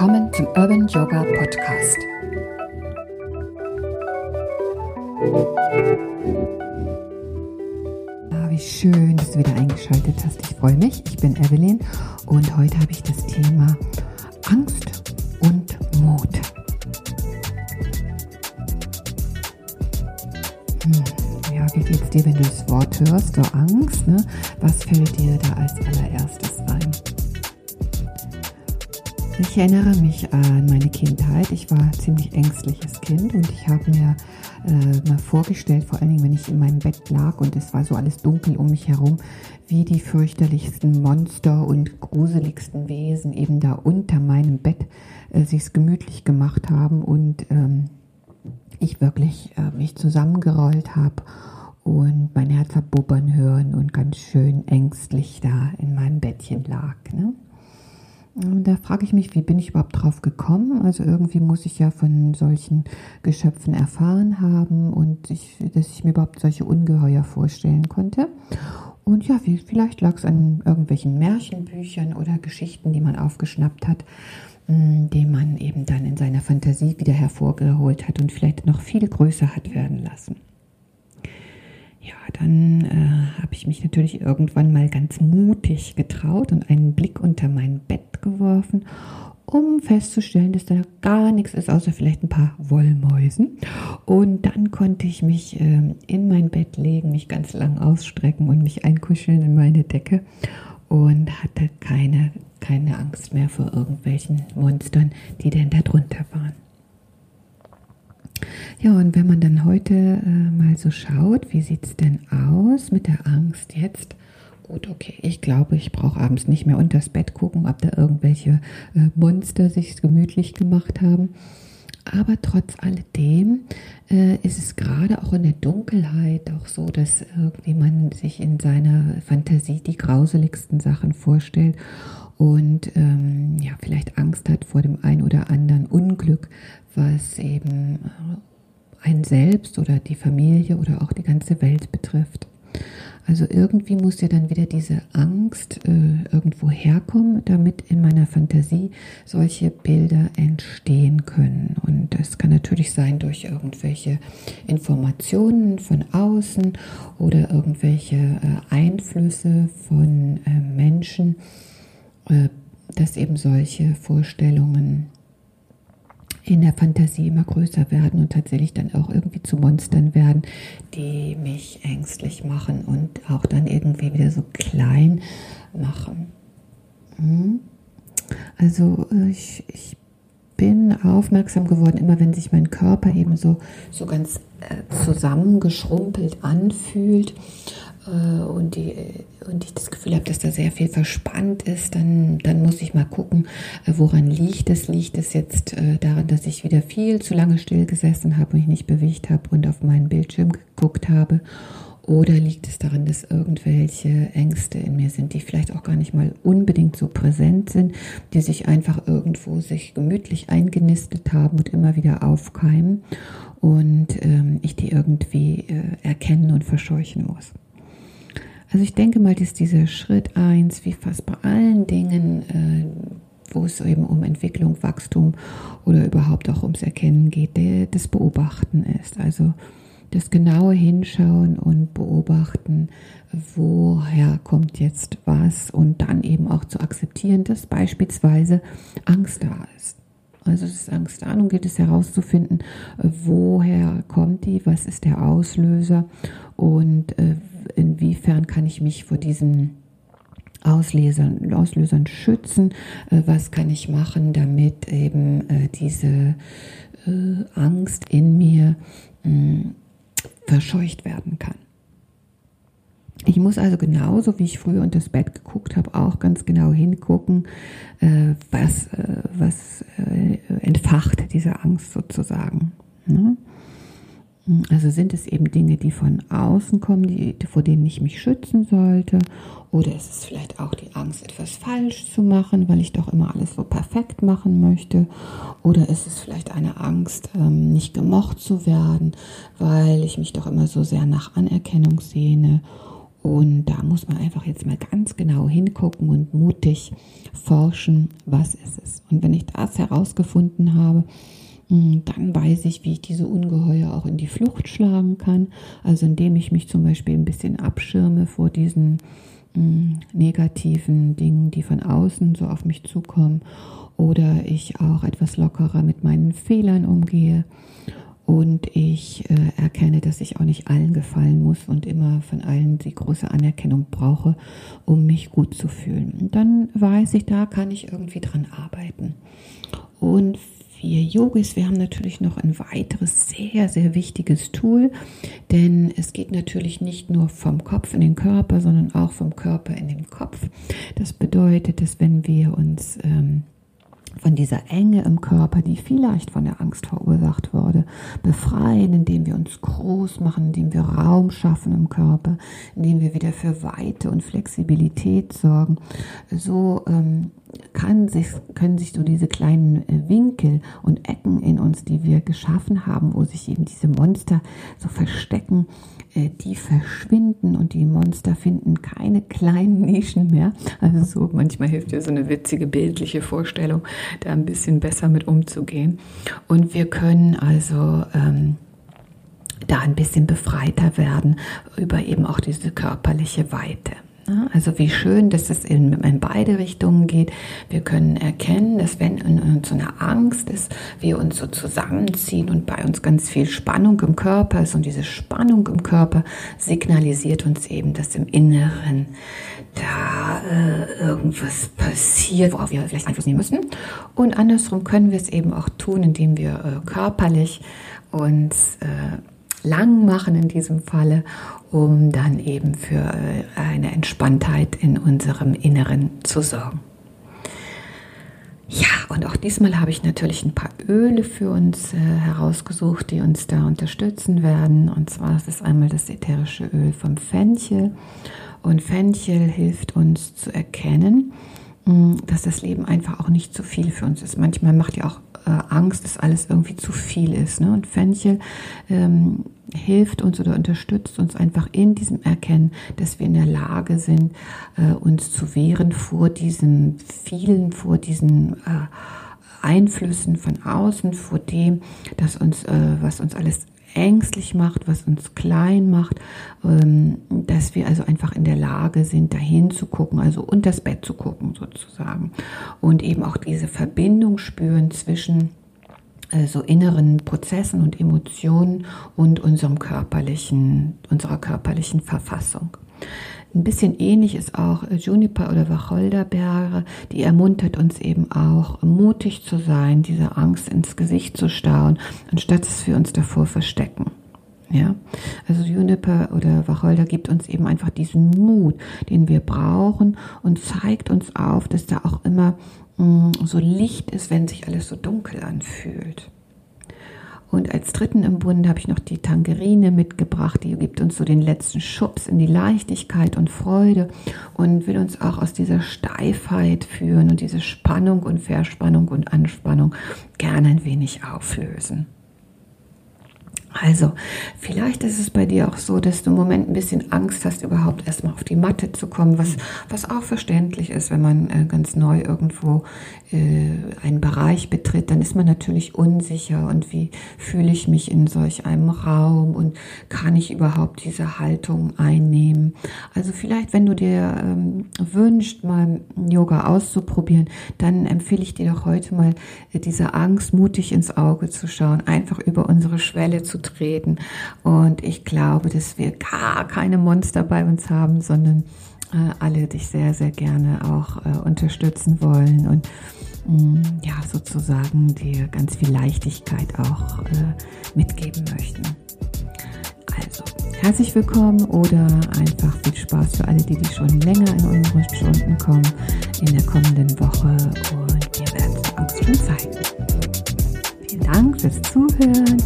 Willkommen zum Urban Yoga Podcast. Ah, wie schön, dass du wieder eingeschaltet hast. Ich freue mich. Ich bin Evelyn und heute habe ich das Thema Angst und Mut. Hm, ja, wie geht's dir, wenn du das Wort hörst, so Angst? Ne? Was fällt dir da als allererstes? Ich erinnere mich an meine Kindheit. Ich war ein ziemlich ängstliches Kind und ich habe mir äh, mal vorgestellt, vor allen Dingen, wenn ich in meinem Bett lag und es war so alles dunkel um mich herum, wie die fürchterlichsten Monster und gruseligsten Wesen eben da unter meinem Bett äh, sich gemütlich gemacht haben und ähm, ich wirklich äh, mich zusammengerollt habe und mein Herz hab bubbern hören und ganz schön ängstlich da in meinem Bettchen lag. Ne? Da frage ich mich, wie bin ich überhaupt drauf gekommen? Also irgendwie muss ich ja von solchen Geschöpfen erfahren haben und ich, dass ich mir überhaupt solche Ungeheuer vorstellen konnte. Und ja, vielleicht lag es an irgendwelchen Märchenbüchern oder Geschichten, die man aufgeschnappt hat, hm, die man eben dann in seiner Fantasie wieder hervorgeholt hat und vielleicht noch viel größer hat werden lassen. Ja, dann äh, habe ich mich natürlich irgendwann mal ganz mutig getraut und einen Blick unter mein Bett geworfen, um festzustellen, dass da gar nichts ist, außer vielleicht ein paar Wollmäusen. Und dann konnte ich mich äh, in mein Bett legen, mich ganz lang ausstrecken und mich einkuscheln in meine Decke und hatte keine, keine Angst mehr vor irgendwelchen Monstern, die denn da drunter waren. Ja, und wenn man dann heute äh, mal so schaut, wie sieht es denn aus mit der Angst jetzt? Gut, okay, ich glaube, ich brauche abends nicht mehr unters Bett gucken, ob da irgendwelche äh, Monster sich gemütlich gemacht haben. Aber trotz alledem äh, ist es gerade auch in der Dunkelheit auch so, dass irgendwie man sich in seiner Fantasie die grauseligsten Sachen vorstellt und ähm, ja, vielleicht Angst hat vor dem ein oder anderen Unglück, was eben äh, ein selbst oder die Familie oder auch die ganze Welt betrifft. Also irgendwie muss ja dann wieder diese Angst äh, irgendwo herkommen, damit in meiner Fantasie solche Bilder entstehen können. Und das kann natürlich sein durch irgendwelche Informationen von außen oder irgendwelche äh, Einflüsse von äh, Menschen, äh, dass eben solche Vorstellungen in der Fantasie immer größer werden und tatsächlich dann auch irgendwie zu Monstern werden, die mich ängstlich machen und auch dann irgendwie wieder so klein machen. Hm? Also äh, ich, ich bin aufmerksam geworden, immer wenn sich mein Körper eben so, so ganz äh, zusammengeschrumpelt anfühlt und, die, und ich das Gefühl habe, dass da sehr viel verspannt ist, dann, dann muss ich mal gucken, äh, woran liegt es. Liegt es jetzt äh, daran, dass ich wieder viel zu lange still gesessen habe und mich nicht bewegt habe und auf meinen Bildschirm geguckt habe? Oder liegt es daran, dass irgendwelche Ängste in mir sind, die vielleicht auch gar nicht mal unbedingt so präsent sind, die sich einfach irgendwo sich gemütlich eingenistet haben und immer wieder aufkeimen und ähm, ich die irgendwie äh, erkennen und verscheuchen muss? Also ich denke mal, dass dieser Schritt eins, wie fast bei allen Dingen, äh, wo es eben um Entwicklung, Wachstum oder überhaupt auch ums Erkennen geht, der, das Beobachten ist. Also das genaue Hinschauen und Beobachten, woher kommt jetzt was und dann eben auch zu akzeptieren, dass beispielsweise Angst da ist. Also es ist Angst da und gilt es herauszufinden, woher kommt die, was ist der Auslöser und äh, inwiefern kann ich mich vor diesen Auslesern, Auslösern schützen, äh, was kann ich machen, damit eben äh, diese äh, Angst in mir verscheucht werden kann. Ich muss also genauso, wie ich früher unter das Bett geguckt habe, auch ganz genau hingucken, was, was entfacht diese Angst sozusagen. Ne? Also sind es eben Dinge, die von außen kommen, die, vor denen ich mich schützen sollte? Oder ist es vielleicht auch die Angst, etwas falsch zu machen, weil ich doch immer alles so perfekt machen möchte? Oder ist es vielleicht eine Angst, ähm, nicht gemocht zu werden, weil ich mich doch immer so sehr nach Anerkennung sehne? Und da muss man einfach jetzt mal ganz genau hingucken und mutig forschen, was ist es. Und wenn ich das herausgefunden habe, dann weiß ich, wie ich diese Ungeheuer auch in die Flucht schlagen kann. Also indem ich mich zum Beispiel ein bisschen abschirme vor diesen mh, hm, negativen Dingen, die von außen so auf mich zukommen. Oder ich auch etwas lockerer mit meinen Fehlern umgehe und ich äh, erkenne, dass ich auch nicht allen gefallen muss und immer von allen die große Anerkennung brauche, um mich gut zu fühlen. Und dann weiß ich, da kann ich irgendwie dran arbeiten. Und wir Yogis, wir haben natürlich noch ein weiteres sehr, sehr wichtiges Tool, denn es geht natürlich nicht nur vom Kopf in den Körper, sondern auch vom Körper in den Kopf. Das bedeutet, dass wenn wir uns ähm, von dieser Enge im Körper, die vielleicht von der Angst verursacht wurde, befreien, indem wir uns groß machen, indem wir Raum schaffen im Körper, indem wir wieder für Weite und Flexibilität sorgen. So ähm, sich, können sich so diese kleinen äh, Winkel und Ecken in uns, die wir geschaffen haben, wo sich eben diese Monster so verstecken, äh, die verschwinden und die Monster finden keine kleinen Nischen mehr. Also so manchmal hilft ja so eine witzige bildliche Vorstellung, da ein bisschen besser mit umzugehen. Und wir können also ähm, da ein bisschen befreiter werden über eben auch diese körperliche Weite. Also wie schön, dass es in, in, beide Richtungen geht. Wir können erkennen, dass wenn in uns so eine Angst ist, wir uns so zusammenziehen und bei uns ganz viel Spannung im Körper ist und diese Spannung im Körper signalisiert uns eben, dass im Inneren da äh, irgendwas passiert, worauf wir vielleicht Einfluss nehmen müssen. Und andersrum können wir es eben auch tun, indem wir äh, körperlich uns äh, lang machen in diesem Falle, um dann eben für äh, eine Entspanntheit in unserem Inneren zu sorgen. Ja, und auch diesmal habe ich natürlich ein paar Öle für uns äh, herausgesucht, die uns da unterstützen werden. Und zwar ist es einmal das ätherische Öl vom Fenchel. Und Fenchel hilft uns zu erkennen, mh, dass das Leben einfach auch nicht zu viel für uns ist. Manchmal macht ja auch äh, Angst, dass alles irgendwie zu viel ist. Ne? Und Fenchel ähm, hilft uns oder unterstützt uns einfach in diesem Erkennen, dass wir in der Lage sind, äh, uns zu wehren vor diesen vielen, vor diesen äh, Einflüssen von außen, vor dem, dass uns, äh, was uns alles ängstlich macht, was uns klein macht, ähm, dass wir also einfach in der Lage sind, dahin zu gucken, also unter das Bett zu gucken sozusagen. Und eben auch diese Verbindung spüren zwischen so inneren Prozessen und Emotionen und unserem körperlichen, unserer körperlichen Verfassung. Ein bisschen ähnlich ist auch Juniper oder Wacholderbeere, die ermuntert uns eben auch, mutig zu sein, diese Angst ins Gesicht zu stauen, anstatt dass wir uns davor verstecken. Ja, also Juniper oder Wacholder gibt uns eben einfach diesen Mut, den wir brauchen und zeigt uns auf, dass da auch immer mm, so Licht ist, wenn sich alles so dunkel anfühlt. Und als dritten im Bund habe ich noch die Tangerine mitgebracht. Die gibt uns so den letzten Schubs in die Leichtigkeit und Freude und will uns auch aus dieser Steifheit führen und diese Spannung und Verspannung und Anspannung gerne ein wenig auflösen. Also, vielleicht ist es bei dir auch so, dass du im Moment ein bisschen Angst hast, überhaupt erstmal auf die Matte zu kommen, was, was auch verständlich ist, wenn man äh, ganz neu irgendwo äh, einen Bereich betritt, dann ist man natürlich unsicher und wie fühle ich mich in solch einem Raum und kann ich überhaupt diese Haltung einnehmen. Also vielleicht, wenn du dir ähm, wünschst, mal Yoga auszuprobieren, dann empfehle ich dir doch heute mal äh, diese Angst mutig ins Auge zu schauen, einfach über unsere Schwelle zu treten. Und ich glaube, dass wir gar keine Monster bei uns haben, sondern äh, alle dich sehr, sehr gerne auch äh, unterstützen wollen und mh, mm, ja, sozusagen dir ganz viel Leichtigkeit auch äh, mitgeben möchten. Also, herzlich willkommen oder einfach viel Spaß für alle, die, die schon länger in unsere Stunden kommen, in der kommenden Woche und wir werden es uns schon zeigen. Vielen Dank fürs Zuhören